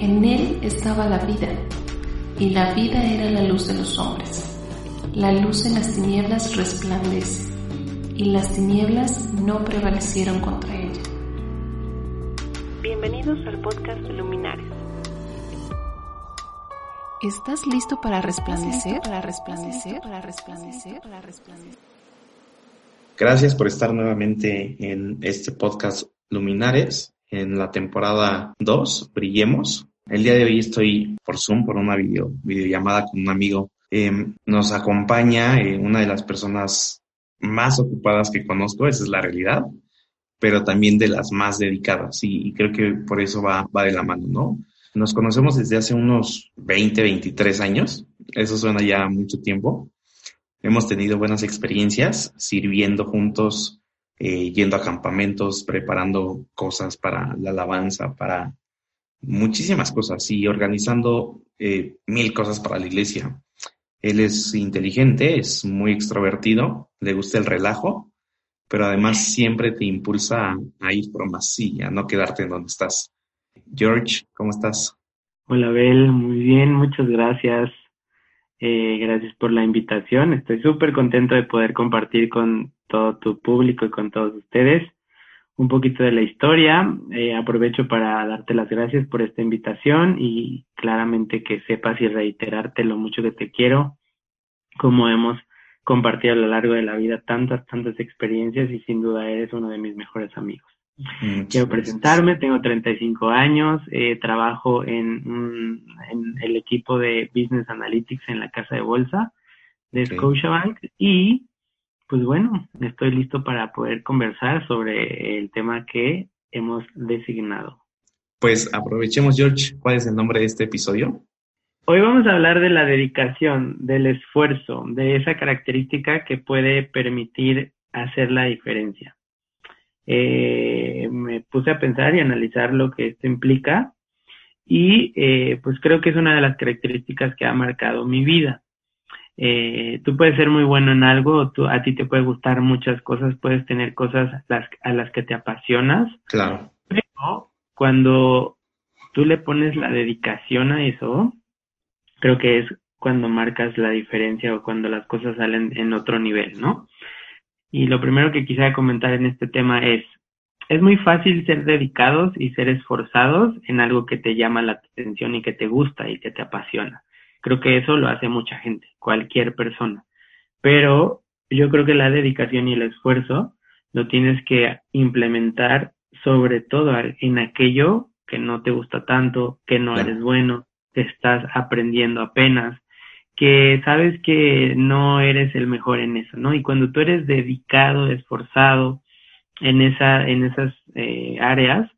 En él estaba la vida, y la vida era la luz de los hombres. La luz en las tinieblas resplandece, y las tinieblas no prevalecieron contra ella. Bienvenidos al podcast Luminares. ¿Estás listo para resplandecer? Para resplandecer, para resplandecer, para resplandecer. Gracias por estar nuevamente en este podcast Luminares en la temporada 2, Brillemos. El día de hoy estoy por Zoom, por una video, videollamada con un amigo. Em, nos acompaña eh, una de las personas más ocupadas que conozco, esa es la realidad, pero también de las más dedicadas y, creo que por eso va, va de la mano, ¿no? Nos conocemos desde hace unos 20, 23 años, eso suena ya mucho tiempo. Hemos tenido buenas experiencias sirviendo juntos eh, yendo a campamentos, preparando cosas para la alabanza, para muchísimas cosas y organizando eh, mil cosas para la iglesia. Él es inteligente, es muy extrovertido, le gusta el relajo, pero además siempre te impulsa a ir por más, sí, a no quedarte en donde estás. George, ¿cómo estás? Hola, Bel, muy bien, muchas gracias. Eh, gracias por la invitación. Estoy súper contento de poder compartir con todo tu público y con todos ustedes un poquito de la historia. Eh, aprovecho para darte las gracias por esta invitación y claramente que sepas y reiterarte lo mucho que te quiero, como hemos compartido a lo largo de la vida tantas, tantas experiencias y sin duda eres uno de mis mejores amigos. Quiero presentarme, tengo 35 años, eh, trabajo en, en, el equipo de Business Analytics en la casa de bolsa de Scotiabank y pues bueno, estoy listo para poder conversar sobre el tema que hemos designado. Pues aprovechemos, George, ¿cuál es el nombre de este episodio? Hoy vamos a hablar de la dedicación, del esfuerzo, de esa característica que puede permitir hacer la diferencia. Eh, me puse a pensar y analizar lo que esto implica y eh, pues creo que es una de las características que ha marcado mi vida. Eh, tú puedes ser muy bueno en algo, tú, a ti te puede gustar muchas cosas, puedes tener cosas las, a las que te apasionas. Claro. Pero cuando tú le pones la dedicación a eso, creo que es cuando marcas la diferencia o cuando las cosas salen en otro nivel, ¿no? Y lo primero que quisiera comentar en este tema es, es muy fácil ser dedicados y ser esforzados en algo que te llama la atención y que te gusta y que te apasiona. Creo que eso lo hace mucha gente, cualquier persona. Pero yo creo que la dedicación y el esfuerzo lo tienes que implementar sobre todo en aquello que no te gusta tanto, que no eres bueno, que estás aprendiendo apenas, que sabes que no eres el mejor en eso, ¿no? Y cuando tú eres dedicado, esforzado en esa, en esas eh, áreas,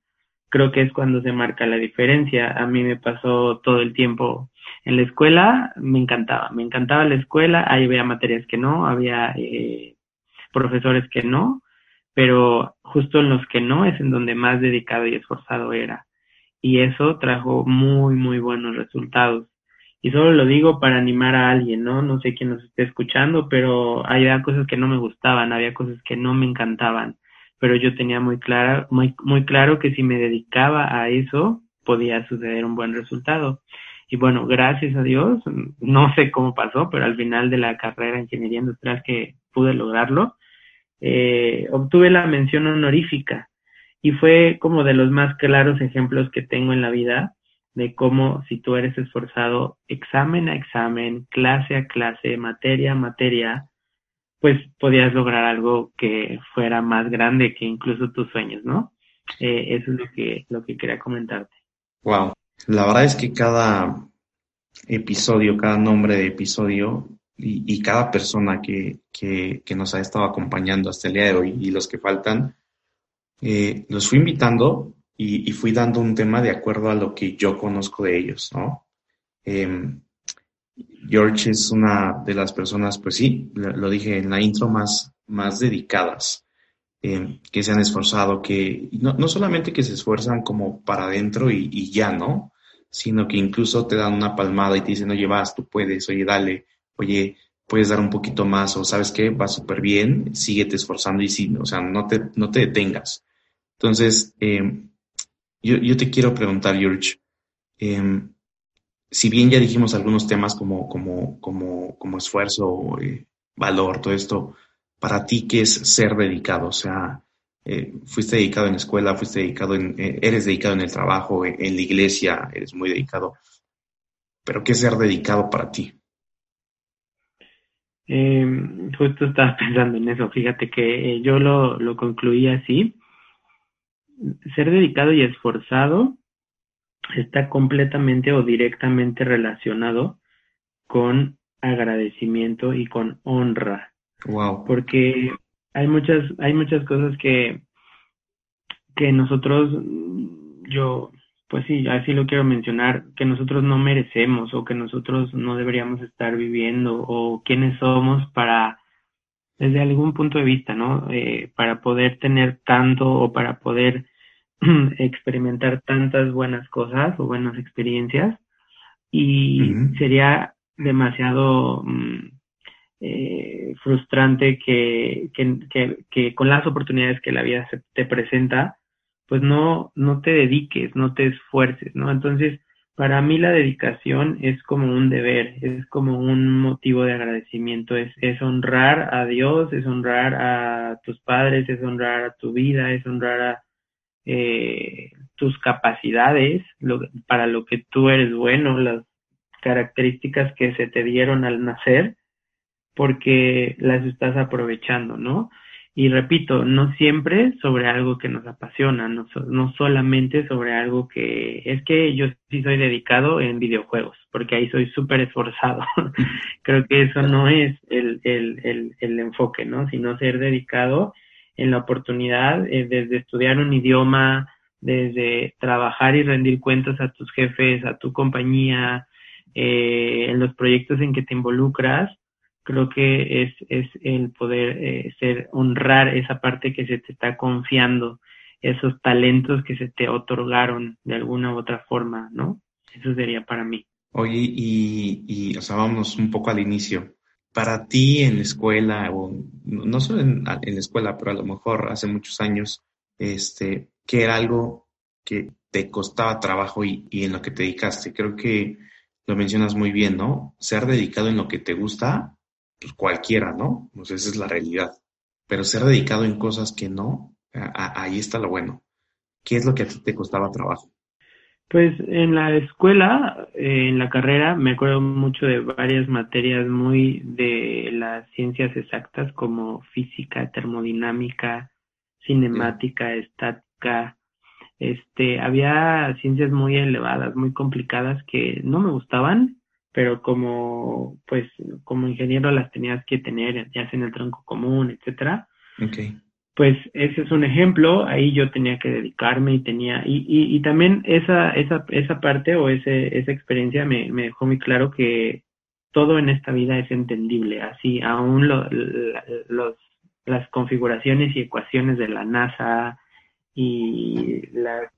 creo que es cuando se marca la diferencia. A mí me pasó todo el tiempo en la escuela, me encantaba, me encantaba la escuela, ahí había materias que no, había eh, profesores que no, pero justo en los que no es en donde más dedicado y esforzado era. Y eso trajo muy, muy buenos resultados. Y solo lo digo para animar a alguien, ¿no? No sé quién nos esté escuchando, pero había cosas que no me gustaban, había cosas que no me encantaban pero yo tenía muy clara, muy, muy claro que si me dedicaba a eso, podía suceder un buen resultado. Y bueno, gracias a Dios, no sé cómo pasó, pero al final de la carrera de ingeniería industrial que pude lograrlo, eh, obtuve la mención honorífica y fue como de los más claros ejemplos que tengo en la vida de cómo si tú eres esforzado examen a examen, clase a clase, materia a materia, pues podías lograr algo que fuera más grande que incluso tus sueños, ¿no? Eh, eso es lo que, lo que quería comentarte. Wow. La verdad es que cada episodio, cada nombre de episodio y, cada persona que, que, nos ha estado acompañando hasta el día de hoy y los que faltan, eh, los fui invitando y, fui dando un tema de acuerdo a lo que yo conozco de ellos, ¿no? Eh, George es una de las personas, pues sí, lo dije en la intro, más, más dedicadas, eh, que se han esforzado, que no, no, solamente que se esfuerzan como para adentro y, ya, ¿no? Sino que incluso te dan una palmada y te dicen, oye, vas, tú puedes, oye, dale, oye, puedes dar un poquito más, o sabes qué, va súper bien, síguete esforzando y sí, o sea, no te, no te detengas. Entonces, eh, yo, yo te quiero preguntar, George, Em, si bien ya dijimos algunos temas como, como, como, como esfuerzo, eh, valor, todo esto, para ti, ¿qué es ser dedicado? O sea, eh, fuiste dedicado en la escuela, fuiste dedicado en, eh, eres dedicado en el trabajo, en, la iglesia, eres muy dedicado. Pero ¿qué es ser dedicado para ti? justo estaba pensando en eso, fíjate que yo lo, lo concluí así. Ser dedicado y esforzado está completamente o directamente relacionado con agradecimiento y con honra. Wow. Porque hay muchas, hay muchas cosas que, que nosotros, yo, pues sí, así lo quiero mencionar, que nosotros no merecemos o que nosotros no deberíamos estar viviendo o quiénes somos para, desde algún punto de vista, ¿no? Eh, para poder tener tanto o para poder experimentar tantas buenas cosas o buenas experiencias y sería demasiado mm, eh, frustrante que, que, que, con las oportunidades que la vida te presenta, pues no, no te dediques, no te esfuerces, ¿no? Entonces, para mí la dedicación es como un deber, es como un motivo de agradecimiento, es, es honrar a Dios, es honrar a tus padres, es honrar a tu vida, es honrar a eh, tus capacidades, para lo que tú eres bueno, las características que se te dieron al nacer, porque las estás aprovechando, ¿no? Y repito, no siempre sobre algo que nos apasiona, no, no solamente sobre algo que es que yo sí soy dedicado en videojuegos, porque ahí soy súper esforzado. Creo que eso no es el, el, el, el enfoque, ¿no? Sino ser dedicado en la oportunidad eh, desde estudiar un idioma, desde trabajar y rendir cuentas a tus jefes, a tu compañía, eh, en los proyectos en que te involucras, creo que es, es el poder eh, ser, honrar esa parte que se te está confiando, esos talentos que se te otorgaron de alguna u otra forma, ¿no? Eso sería para mí. Oye, y, y o sea, vamos un poco al inicio para ti en la escuela, o no solo en, la escuela, pero a lo mejor hace muchos años, este, que era algo que te costaba trabajo y, en lo que te dedicaste? Creo que lo mencionas muy bien, ¿no? Ser dedicado en lo que te gusta, pues cualquiera, ¿no? Pues esa es la realidad. Pero ser dedicado en cosas que no, ahí está lo bueno. ¿Qué es lo que a ti te costaba trabajo? Pues en la escuela, eh, en la carrera, me acuerdo mucho de varias materias muy de las ciencias exactas como física, termodinámica, cinemática, estática. Este, había ciencias muy elevadas, muy complicadas que no me gustaban, pero como, pues, como ingeniero las tenías que tener, ya sea en el tronco común, etcétera. Okay pues ese es un ejemplo, ahí yo tenía que dedicarme y tenía, y, y, y también esa, esa, esa parte o ese, esa experiencia me, me dejó muy claro que todo en esta vida es entendible, así aún lo, los, las configuraciones y ecuaciones de la NASA y las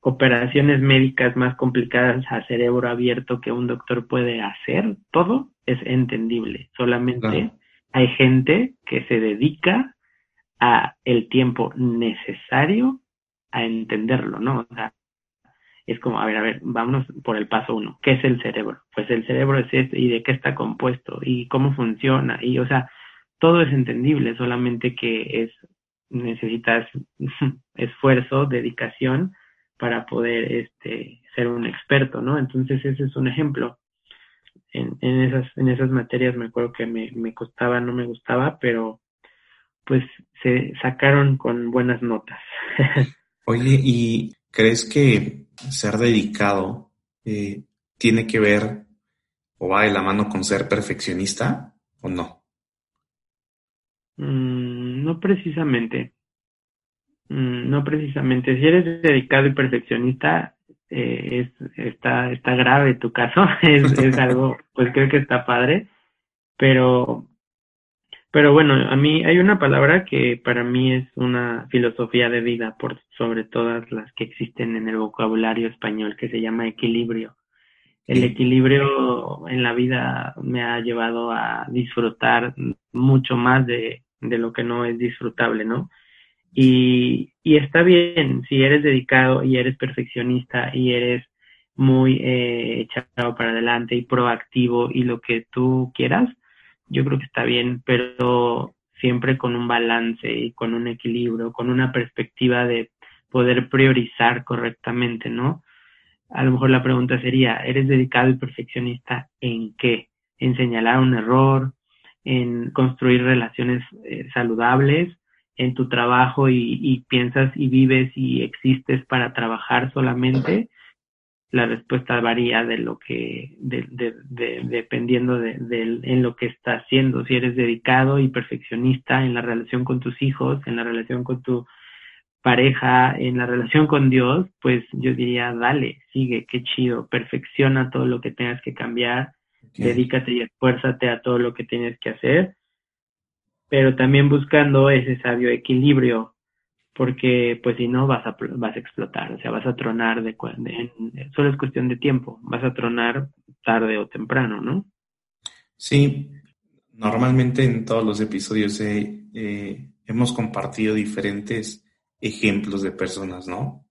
operaciones médicas más complicadas a cerebro abierto que un doctor puede hacer, todo es entendible, solamente hay gente que se dedica a el tiempo necesario a entenderlo, ¿no? O sea, es como, a ver, a ver, vámonos por el paso uno. ¿Qué es el cerebro? Pues el cerebro es este y de qué está compuesto y cómo funciona y, o sea, todo es entendible, solamente que es necesitas esfuerzo, dedicación para poder este ser un experto, ¿no? Entonces ese es un ejemplo. En, en esas en esas materias me acuerdo que me, me costaba, no me gustaba, pero pues se sacaron con buenas notas. Oye, ¿y crees que ser dedicado eh, tiene que ver o va de la mano con ser perfeccionista o no? Mm, no precisamente. Mm, no precisamente. Si eres dedicado y perfeccionista, eh, es, está, está grave tu caso. es, es algo, pues creo que está padre. Pero pero bueno, a mí hay una palabra que para mí es una filosofía de vida por sobre todas las que existen en el vocabulario español que se llama equilibrio. El equilibrio en la vida me ha llevado a disfrutar mucho más de, de lo que no es disfrutable, ¿no? Y, y está bien si eres dedicado y eres perfeccionista y eres muy eh, echado para adelante y proactivo y lo que tú quieras, yo creo que está bien, pero siempre con un balance y con un equilibrio, con una perspectiva de poder priorizar correctamente, ¿no? A lo mejor la pregunta sería, ¿eres dedicado y perfeccionista en qué? ¿En señalar un error? ¿En construir relaciones eh, saludables? ¿En tu trabajo y, y piensas y vives y existes para trabajar solamente? la respuesta varía de lo que, de, de, de, dependiendo de, en lo que estás haciendo. Si eres dedicado y perfeccionista en la relación con tus hijos, en la relación con tu pareja, en la relación con Dios, pues yo diría, dale, sigue, qué chido, perfecciona todo lo que tengas que cambiar, dedícate y esfuérzate a todo lo que tienes que hacer, pero también buscando ese sabio equilibrio porque pues si no vas a, vas a explotar, o sea, vas a tronar de, de, solo es cuestión de tiempo, vas a tronar tarde o temprano, ¿no? Sí, normalmente en todos los episodios eh, hemos compartido diferentes ejemplos de personas, ¿no?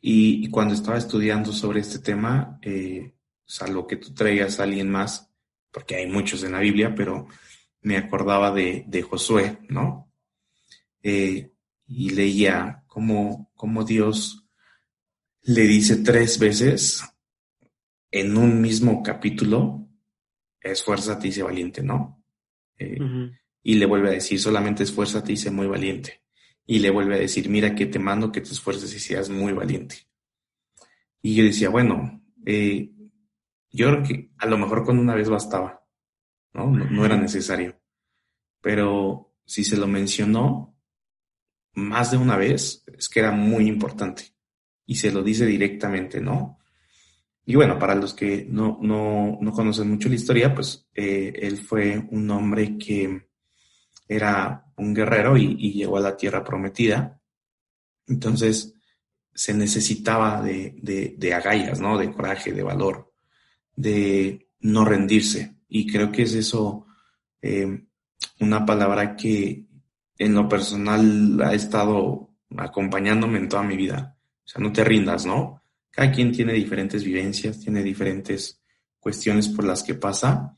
Y, cuando estaba estudiando sobre este tema, eh, salvo que tú traigas a alguien más, porque hay muchos en la Biblia, pero me acordaba de, de Josué, ¿no? Eh, y leía cómo, cómo Dios le dice tres veces en un mismo capítulo, esfuérzate y sé valiente, ¿no? Eh, y le vuelve a decir, solamente esfuérzate y sé muy valiente. Y le vuelve a decir, mira que te mando que te esfuerces y seas muy valiente. Y yo decía, bueno, eh, yo creo que a lo mejor con una vez bastaba, ¿no? No, era necesario. Pero si se lo mencionó, más de una vez, es que era muy importante. Y se lo dice directamente, ¿no? Y bueno, para los que no, no, no conocen mucho la historia, pues eh, él fue un hombre que era un guerrero y, llegó a la tierra prometida. Entonces se necesitaba de, de, agallas, ¿no? De coraje, de valor, de no rendirse. Y creo que es eso eh, una palabra que, en lo personal ha estado acompañándome en toda mi vida. O sea, no te rindas, ¿no? Cada quien tiene diferentes vivencias, tiene diferentes cuestiones por las que pasa.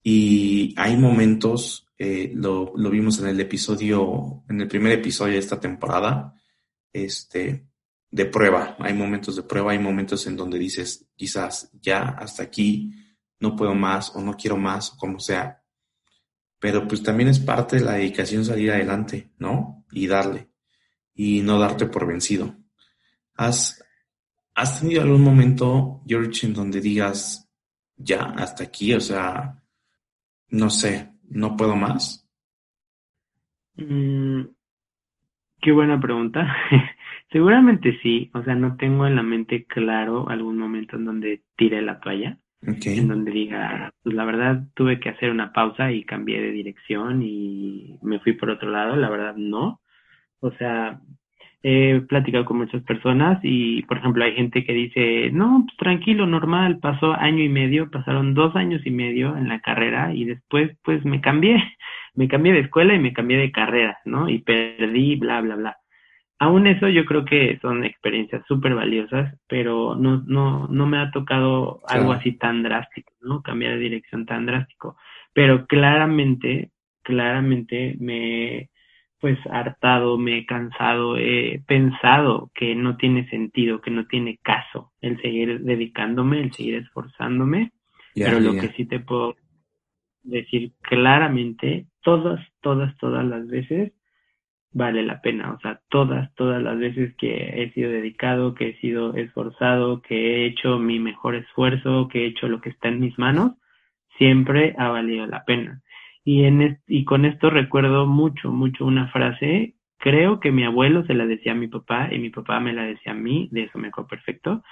Y hay momentos, eh, lo, lo, vimos en el episodio, en el primer episodio de esta temporada, este, de prueba. Hay momentos de prueba, hay momentos en donde dices, quizás ya hasta aquí, no puedo más o no quiero más, o como sea pero pues también es parte de la dedicación salir adelante, ¿no? Y darle, y no darte por vencido. ¿Has, has tenido algún momento, George, en donde digas, ya, hasta aquí, o sea, no sé, no puedo más? Mm, qué buena pregunta. Seguramente sí, o sea, no tengo en la mente claro algún momento en donde tire la toalla en donde diga, pues la verdad tuve que hacer una pausa y cambié de dirección y me fui por otro lado, la verdad no. O sea, he platicado con muchas personas y, por ejemplo, hay gente que dice, no, pues tranquilo, normal, pasó año y medio, pasaron dos años y medio en la carrera y después pues me cambié, me cambié de escuela y me cambié de carrera, ¿no? Y perdí, bla, bla, bla. Aún eso yo creo que son experiencias súper valiosas, pero no, no, no me ha tocado algo así tan drástico, ¿no? Cambiar de dirección tan drástico. Pero claramente, claramente me pues hartado, me he cansado, he pensado que no tiene sentido, que no tiene caso el seguir dedicándome, el seguir esforzándome, pero lo que sí te puedo decir claramente, todas, todas, todas las veces vale la pena. O sea, todas, todas las veces que he sido dedicado, que he sido esforzado, que he hecho mi mejor esfuerzo, que he hecho lo que está en mis manos, siempre ha valido la pena. Y, en y con esto recuerdo mucho, mucho una frase, creo que mi abuelo se la decía a mi papá y mi papá me la decía a mí, de eso me acuerdo perfecto,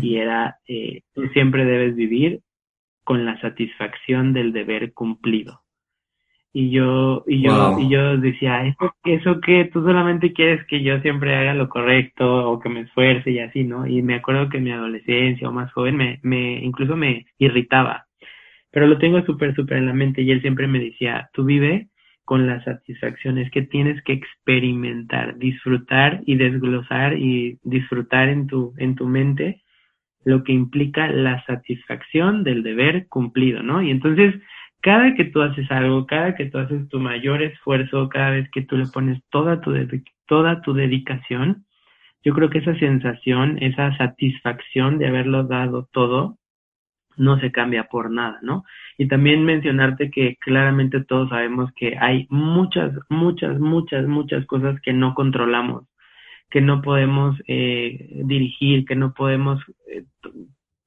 y era, eh, tú siempre debes vivir con la satisfacción del deber cumplido y yo y yo y yo decía eso eso que tú solamente quieres que yo siempre haga lo correcto o que me esfuerce y así no y me acuerdo que en mi adolescencia o más joven me me incluso me irritaba pero lo tengo súper súper en la mente y él siempre me decía tú vive con la satisfacción, es que tienes que experimentar, disfrutar y desglosar y disfrutar en tu, en tu mente lo que implica la satisfacción del deber cumplido, ¿no? Y entonces, cada que tú haces algo, cada que tú haces tu mayor esfuerzo, cada vez que tú le pones toda tu, toda tu dedicación, yo creo que esa sensación, esa satisfacción de haberlo dado todo, no se cambia por nada, ¿no? Y también mencionarte que claramente todos sabemos que hay muchas, muchas, muchas, muchas cosas que no controlamos, que no podemos eh, dirigir, que no podemos eh,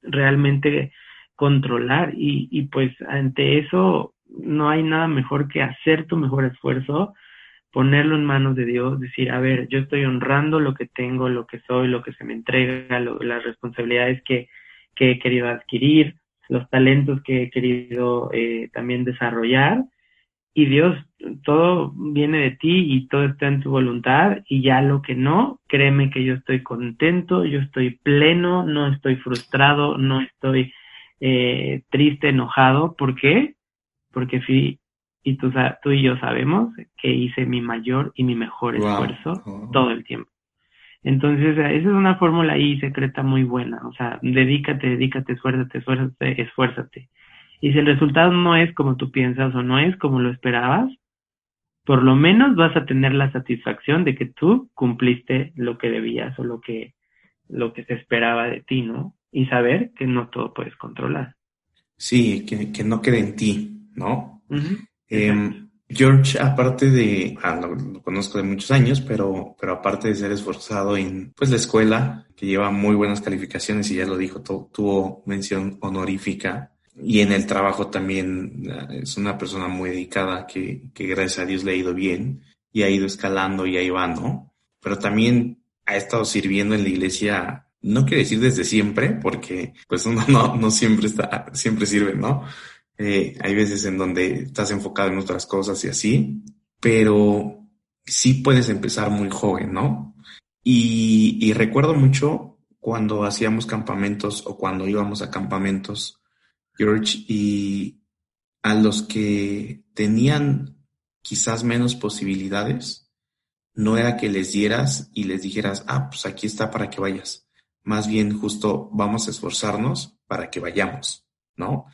realmente controlar y, y pues ante eso no hay nada mejor que hacer tu mejor esfuerzo, ponerlo en manos de Dios, decir, a ver, yo estoy honrando lo que tengo, lo que soy, lo que se me entrega, las responsabilidades que, que he querido adquirir, los talentos que he querido eh, también desarrollar. Y Dios, todo viene de ti y todo está en tu voluntad y ya lo que no, créeme que yo estoy contento, yo estoy pleno, no estoy frustrado, no estoy eh, triste, enojado. ¿Por qué? Porque fui, y tú, tú y yo sabemos que hice mi mayor y mi mejor esfuerzo oh. todo el tiempo. Entonces, esa es una fórmula ahí secreta muy buena. O sea, dedícate, dedícate, esfuérzate, esfuérzate, esfuérzate. Y si el resultado no es como tú piensas o no es como lo esperabas, por lo menos vas a tener la satisfacción de que tú cumpliste lo que debías o lo que, lo que se esperaba de ti, ¿no? Y saber que no todo puedes controlar. Sí, que, que no quede en ti, ¿no? George, aparte de, ah, lo, conozco de muchos años, pero, pero aparte de ser esforzado en pues la escuela, que lleva muy buenas calificaciones y ya lo dijo, tuvo mención honorífica. Y en el trabajo también ah, es una persona muy dedicada que, que gracias a Dios le ha ido bien y ha ido escalando y ahí va, ¿no? Pero también ha estado sirviendo en la iglesia, no quiero decir desde siempre, porque pues uno no, no siempre está, siempre sirve, ¿no? Eh, hay veces en donde estás enfocado en otras cosas y así, pero sí puedes empezar muy joven, ¿no? Y, recuerdo mucho cuando hacíamos campamentos o cuando íbamos a campamentos, George, y a los que tenían quizás menos posibilidades, no era que les dieras y les dijeras, ah, pues aquí está para que vayas. Más bien justo vamos a esforzarnos para que vayamos, ¿no?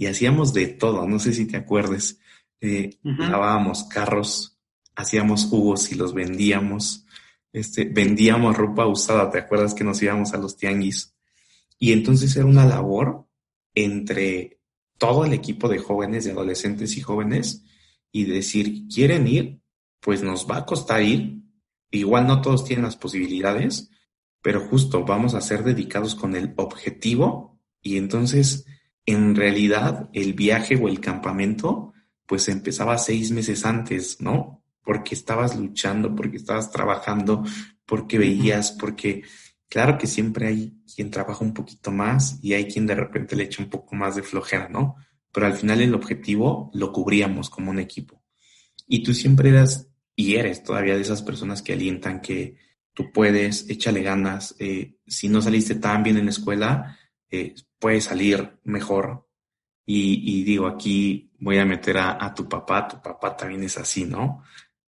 y hacíamos de todo, no sé si te acuerdes, eh, lavábamos carros, hacíamos jugos y los vendíamos, este, vendíamos ropa usada, ¿te acuerdas que nos íbamos a los tianguis? Y entonces era una labor entre todo el equipo de jóvenes, de adolescentes y jóvenes, y decir, ¿quieren ir? Pues nos va a costar ir. Igual no todos tienen las posibilidades, pero justo vamos a ser dedicados con el objetivo y entonces en realidad el viaje o el campamento pues empezaba seis meses antes, ¿no? Porque estabas luchando, porque estabas trabajando, porque veías, porque claro que siempre hay quien trabaja un poquito más y hay quien de repente le echa un poco más de flojera, ¿no? Pero al final el objetivo lo cubríamos como un equipo. Y tú siempre eras y eres todavía de esas personas que alientan que tú puedes, échale ganas. Eh, si no saliste tan bien en la escuela, eh, puede salir mejor. Y, digo, aquí voy a meter a, tu papá, tu papá también es así, ¿no?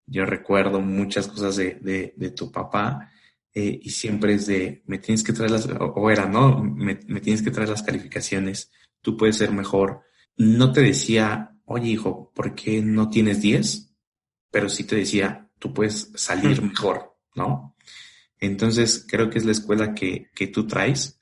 Yo recuerdo muchas cosas de, de, tu papá eh, y siempre es de, me tienes que traer las, o era, ¿no? Me, tienes que traer las calificaciones, tú puedes ser mejor. No te decía, oye hijo, ¿por qué no tienes 10? Pero sí te decía, tú puedes salir mejor, ¿no? Entonces creo que es la escuela que, que tú traes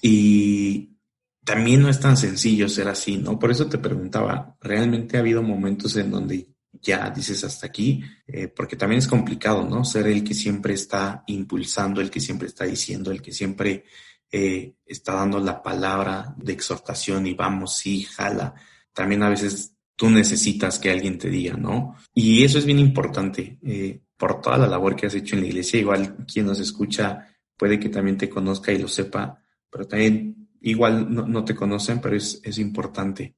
y también no es tan sencillo ser así, ¿no? Por eso te preguntaba, ¿realmente ha habido momentos en donde ya dices hasta aquí? Eh, porque también es complicado, ¿no? Ser el que siempre está impulsando, el que siempre está diciendo, el que siempre eh, está dando la palabra de exhortación y vamos, sí, jala. También a veces tú necesitas que alguien te diga, ¿no? Y eso es bien importante eh, por toda la labor que has hecho en la iglesia. Igual quien nos escucha puede que también te conozca y lo sepa pero también igual no, te conocen, pero es, es, importante.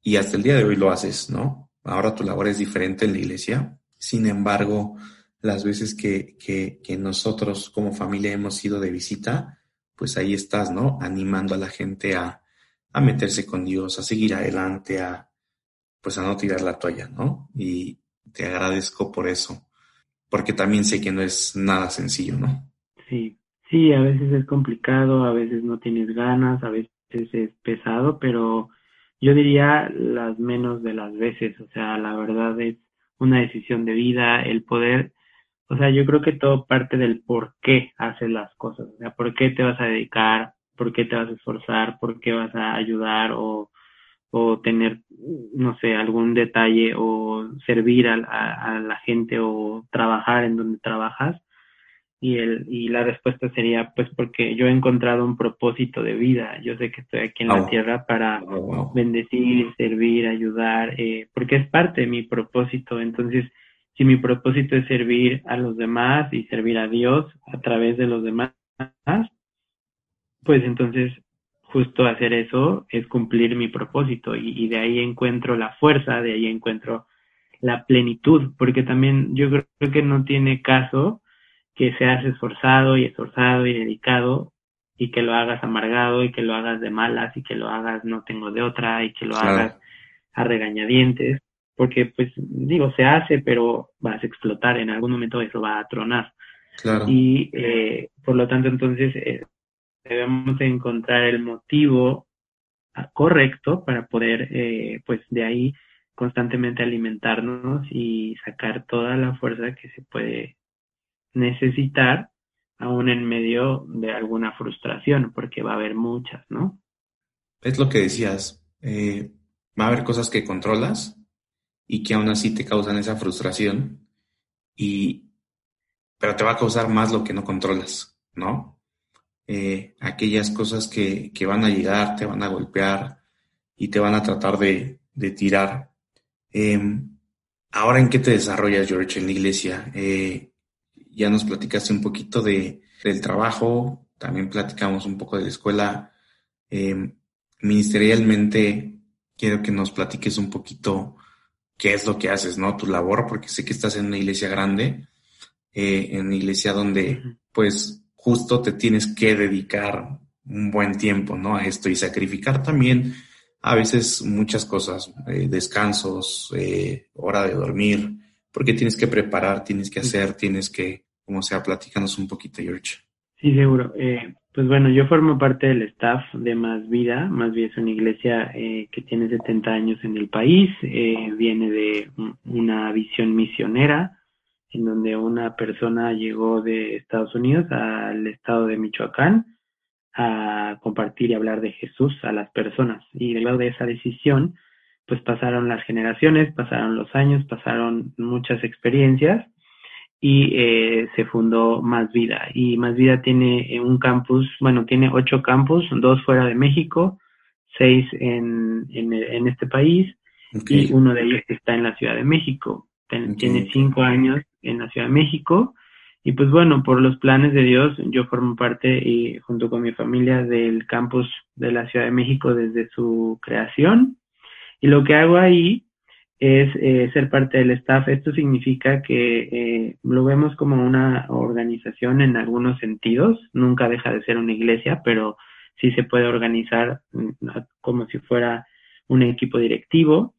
Y hasta el día de hoy lo haces, ¿no? Ahora tu labor es diferente en la iglesia. Sin embargo, las veces que, que, que nosotros como familia hemos ido de visita, pues ahí estás, ¿no? Animando a la gente a, a meterse con Dios, a seguir adelante, a pues a no tirar la toalla, ¿no? Y, te agradezco por eso, porque también sé que no es nada sencillo, ¿no? Sí, sí, a veces es complicado, a veces no tienes ganas, a veces es pesado, pero yo diría las menos de las veces, o sea, la verdad es una decisión de vida, el poder, o sea, yo creo que todo parte del por qué haces las cosas, o sea, por qué te vas a dedicar, por qué te vas a esforzar, por qué vas a ayudar o o tener, no sé, algún detalle o servir a, a, la gente o trabajar en donde trabajas. Y, el, y la respuesta sería, pues porque yo he encontrado un propósito de vida. Yo sé que estoy aquí en la tierra para bendecir, servir, ayudar, eh, porque es parte de mi propósito. Entonces, si mi propósito es servir a los demás y servir a Dios a través de los demás, pues entonces justo hacer eso es cumplir mi propósito y, de ahí encuentro la fuerza, de ahí encuentro la plenitud, porque también yo creo que no tiene caso que seas esforzado y esforzado y dedicado y que lo hagas amargado y que lo hagas de malas y que lo hagas no tengo de otra y que lo hagas a regañadientes, porque pues digo, se hace, pero vas a explotar, en algún momento eso va a tronar. Y eh, por lo tanto entonces eh, debemos encontrar el motivo ah, correcto para poder, eh, pues de ahí constantemente alimentarnos y sacar toda la fuerza que se puede necesitar aún en medio de alguna frustración, porque va a haber muchas, ¿no? Es lo que decías, eh, va a haber cosas que controlas y que aún así te causan esa frustración, y, pero te va a causar más lo que no controlas, ¿no? Eh, aquellas cosas que, que, van a llegar, te van a golpear y te van a tratar de, de tirar. Em, ahora, ¿en qué te desarrollas, George, en la iglesia? Eh, ya nos platicaste un poquito de, del trabajo, también platicamos un poco de la escuela. Em, ministerialmente, quiero que nos platiques un poquito qué es lo que haces, ¿no? Tu labor, porque sé que estás en una iglesia grande, eh, en una iglesia donde, pues, justo te tienes que dedicar un buen tiempo, ¿no? A esto y sacrificar también a veces muchas cosas, eh, descansos, eh, hora de dormir, porque tienes que preparar, tienes que hacer, tienes que, como sea, platícanos un poquito, George. Sí, seguro. Eh, pues bueno, yo formo parte del staff de Más Vida. Más Vida es una iglesia que tiene 70 años en el país, viene de una visión misionera, en donde una persona llegó de Estados Unidos al estado de Michoacán a compartir y hablar de Jesús a las personas. Y luego de esa decisión, pues pasaron las generaciones, pasaron los años, pasaron muchas experiencias y eh, se fundó Más Vida. Y Más Vida tiene un campus, bueno, tiene ocho campus, dos fuera de México, seis en, en, este país y uno de ellos está en la Ciudad de México. Tiene cinco años en la Ciudad de México. Y pues bueno, por los planes de Dios, yo formo parte y junto con mi familia del campus de la Ciudad de México desde su creación. Y lo que hago ahí es eh, ser parte del staff. Esto significa que eh, lo vemos como una organización en algunos sentidos. Nunca deja de ser una iglesia, pero sí se puede organizar mm, como si fuera un equipo directivo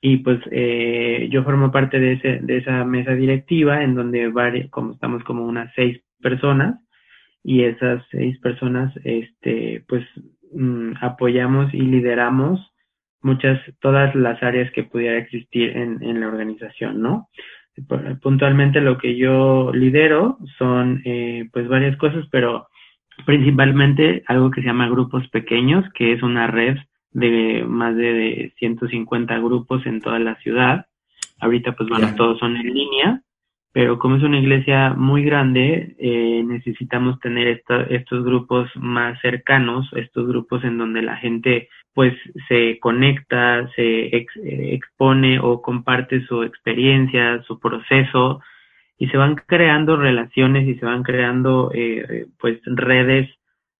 y pues eh, yo formo parte de, ese, de esa mesa directiva en donde como estamos como unas seis personas y esas seis personas este pues mm, apoyamos y lideramos muchas todas las áreas que pudiera existir en, en la organización no puntualmente lo que yo lidero son eh, pues varias cosas pero principalmente algo que se llama grupos pequeños que es una red de más de 150 grupos en toda la ciudad. Ahorita pues bueno, todos son en línea, pero como es una iglesia muy grande, eh, necesitamos tener estos grupos más cercanos, estos grupos en donde la gente pues se conecta, se expone o comparte su experiencia, su proceso y se van creando relaciones y se van creando eh, pues redes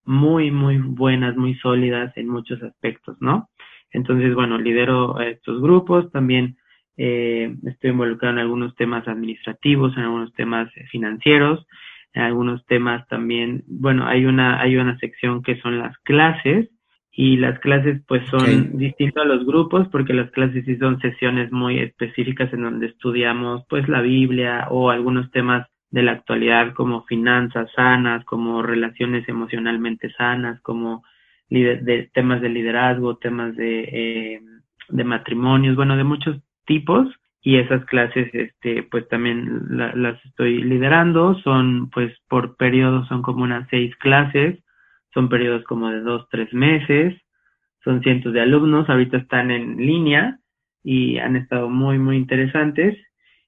muy, muy buenas, muy sólidas en muchos aspectos, ¿no? Entonces, bueno, lidero estos grupos, también eh, estoy involucrado en algunos temas administrativos, en algunos temas financieros, en algunos temas también, bueno, hay una, hay una sección que son las clases y las clases pues son distintas a los grupos porque las clases sí son sesiones muy específicas en donde estudiamos pues la Biblia o algunos temas de la actualidad como finanzas sanas, como relaciones emocionalmente sanas, como de, temas de liderazgo, temas de, eh, de matrimonios, bueno, de muchos tipos. Y esas clases este pues también las estoy liderando. Son pues por periodos son como unas seis clases. Son periodos como de dos, tres meses, son cientos de alumnos, ahorita están en línea y han estado muy, muy interesantes.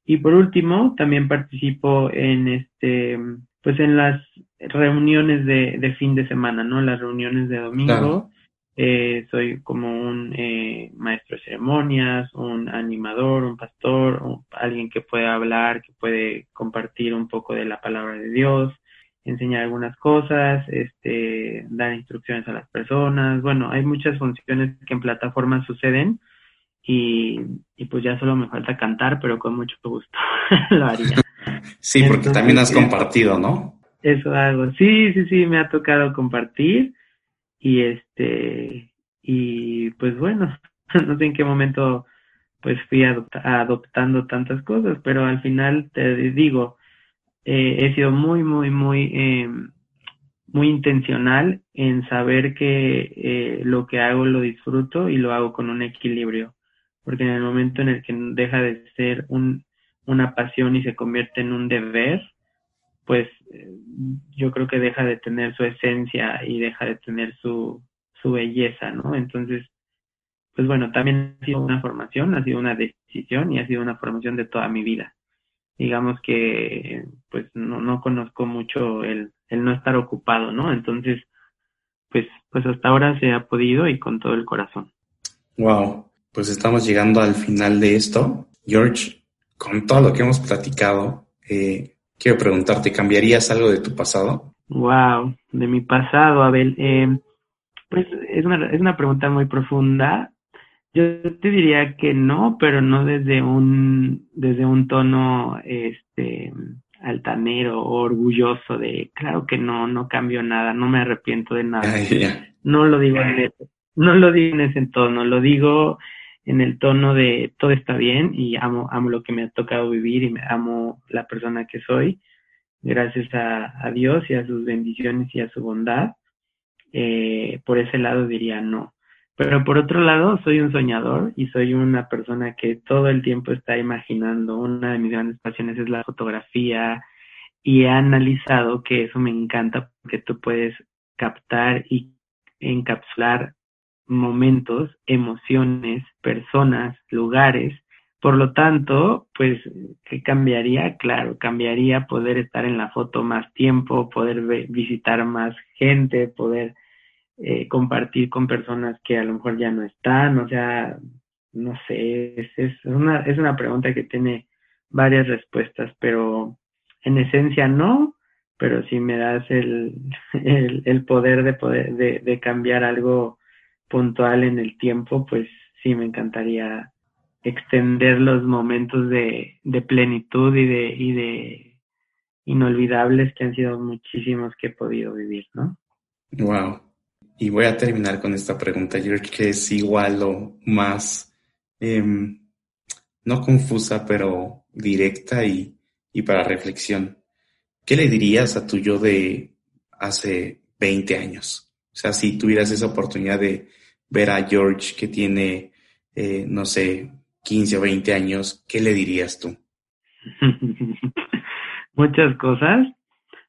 Y por último, también participo en este, pues en las reuniones de, de fin de semana, ¿no? Las reuniones de domingo. Eh, soy como un eh, maestro de ceremonias, un animador, un pastor, alguien que puede hablar, que puede compartir un poco de la palabra de Dios, enseñar algunas cosas, este, dar instrucciones a las personas. Bueno, hay muchas funciones que en plataformas suceden y, y pues ya solo me falta cantar, pero con mucho gusto lo haría. Sí, porque también has compartido, ¿no? Eso hago. Sí, sí, sí, me ha tocado compartir y este, y pues bueno, no sé en qué momento pues fui adoptando tantas cosas, pero al final te digo, eh, he sido muy, muy, muy, eh, muy intencional en saber que eh, lo que hago lo disfruto y lo hago con un equilibrio, porque en el momento en el que deja de ser un, una pasión y se convierte en un deber, pues yo creo que deja de tener su esencia y deja de tener su, su belleza, ¿no? Entonces, pues bueno, también ha sido una formación, ha sido una decisión y ha sido una formación de toda mi vida digamos que pues no, no conozco mucho el, el no estar ocupado, ¿no? Entonces, pues, pues hasta ahora se ha podido y con todo el corazón. Wow, pues estamos llegando al final de esto. George, con todo lo que hemos platicado, eh, quiero preguntarte, ¿cambiarías algo de tu pasado? Wow, de mi pasado, Abel. Eh, pues es una, es una pregunta muy profunda yo te diría que no, pero no desde un, desde un tono este altanero o orgulloso de claro que no, no cambio nada, no me arrepiento de nada. No lo digo en ese, no lo digo en ese tono, lo digo en el tono de todo está bien y amo, amo lo que me ha tocado vivir y me amo la persona que soy, gracias a, a Dios y a sus bendiciones y a su bondad. Eh, por ese lado diría no. Pero por otro lado, soy un soñador y soy una persona que todo el tiempo está imaginando. Una de mis grandes pasiones es la fotografía y he analizado que eso me encanta porque tú puedes captar y encapsular momentos, emociones, personas, lugares. Por lo tanto, pues, ¿qué cambiaría? Claro, cambiaría poder estar en la foto más tiempo, poder visitar más gente, poder eh, compartir con personas que a lo mejor ya no están, o sea, no sé, es, es, una, es una pregunta que tiene varias respuestas, pero en esencia no, pero si me das el, el, poder de poder de, de cambiar algo puntual en el tiempo, pues sí me encantaría extender los momentos de, plenitud y de, y de inolvidables que han sido muchísimos que he podido vivir, ¿no? Wow. Y voy a terminar con esta pregunta, George, que es igual o más, em, no confusa, pero directa y, y para reflexión. ¿Qué le dirías a tu yo de hace 20 años? O sea, si tuvieras esa oportunidad de ver a George que tiene, eh, no sé, 15 o 20 años, ¿qué le dirías tú? Muchas cosas.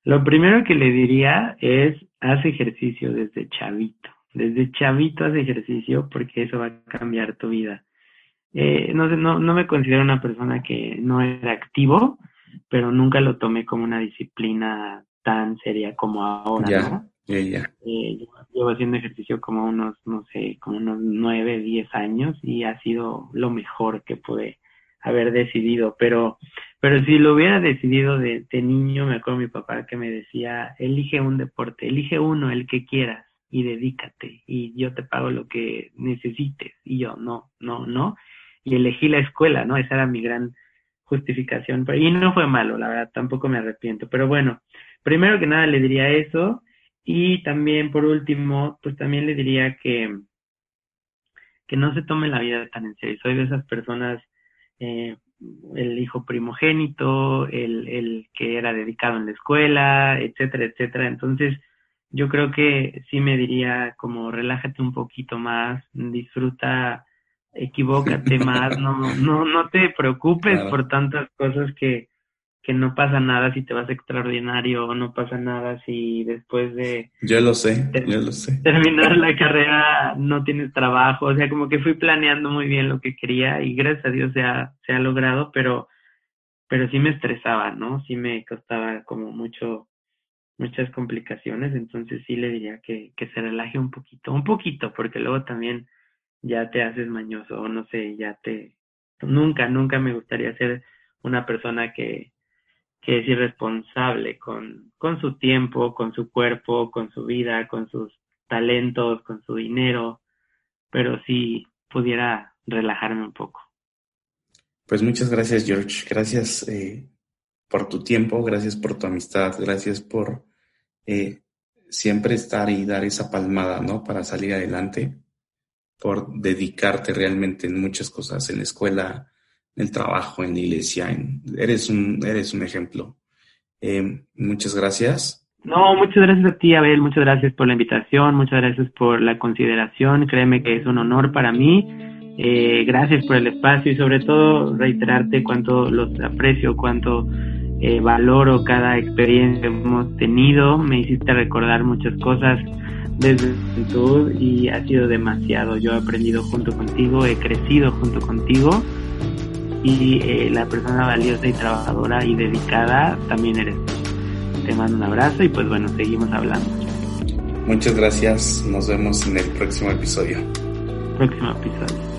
Lo primero que le diría es haz ejercicio desde chavito. Desde chavito haz ejercicio porque eso va a cambiar tu vida. Eh, no, no, no me considero una persona que no era activo, pero nunca lo tomé como una disciplina tan seria como ahora, ¿no? Eh, llevo haciendo ejercicio como unos, no sé, como unos nueve, diez años y ha sido lo mejor que pude haber decidido, pero pero si lo hubiera decidido de, de, niño, me acuerdo mi papá que me decía, elige un deporte, elige uno, el que quieras, y dedícate, y yo te pago lo que necesites. Y yo, no, no, no. Y elegí la escuela, ¿no? Esa era mi gran justificación. Y no fue malo, la verdad, tampoco me arrepiento. Pero bueno, primero que nada le diría eso. Y también, por último, pues también le diría que, que no se tome la vida tan en serio. Soy de esas personas, eh, el hijo primogénito, el, el que era dedicado en la escuela, etcétera, etcétera. Entonces, yo creo que sí me diría como relájate un poquito más, disfruta, equivócate más, no, no, no te preocupes por tantas cosas que, que no pasa nada si te vas extraordinario o no pasa nada si después de... Yo lo sé, yo lo sé. Terminar la carrera no tienes trabajo, o sea, como que fui planeando muy bien lo que quería y gracias a Dios se ha, se ha logrado, pero, pero sí me estresaba, ¿no? Sí me costaba como mucho, muchas complicaciones, entonces sí le diría que, que se relaje un poquito, un poquito, porque luego también ya te haces mañoso, o no sé, ya te... Nunca, nunca me gustaría ser una persona que que es irresponsable con, con su tiempo, con su cuerpo, con su vida, con sus talentos, con su dinero, pero si pudiera relajarme un poco. Pues muchas gracias, George. Gracias eh, por tu tiempo, gracias por tu amistad, gracias por eh, siempre estar y dar esa palmada, ¿no? Para salir adelante, por dedicarte realmente en muchas cosas, en la escuela, el trabajo, en la iglesia. eres, un, eres un ejemplo. Eh, muchas gracias. No, muchas gracias a ti, Abel. Muchas gracias por la invitación. Muchas gracias por la consideración. Créeme que es un honor para mí. Eh, gracias por el espacio y sobre todo reiterarte cuánto los aprecio, cuánto eh, valoro cada experiencia que hemos tenido. Me hiciste recordar muchas cosas desde tu y ha sido demasiado. Yo he aprendido junto contigo, he crecido junto contigo y eh, la persona valiosa y trabajadora y dedicada también eres tú. Te mando un abrazo y pues bueno, seguimos hablando. Muchas gracias, nos vemos en el próximo episodio. Próximo episodio.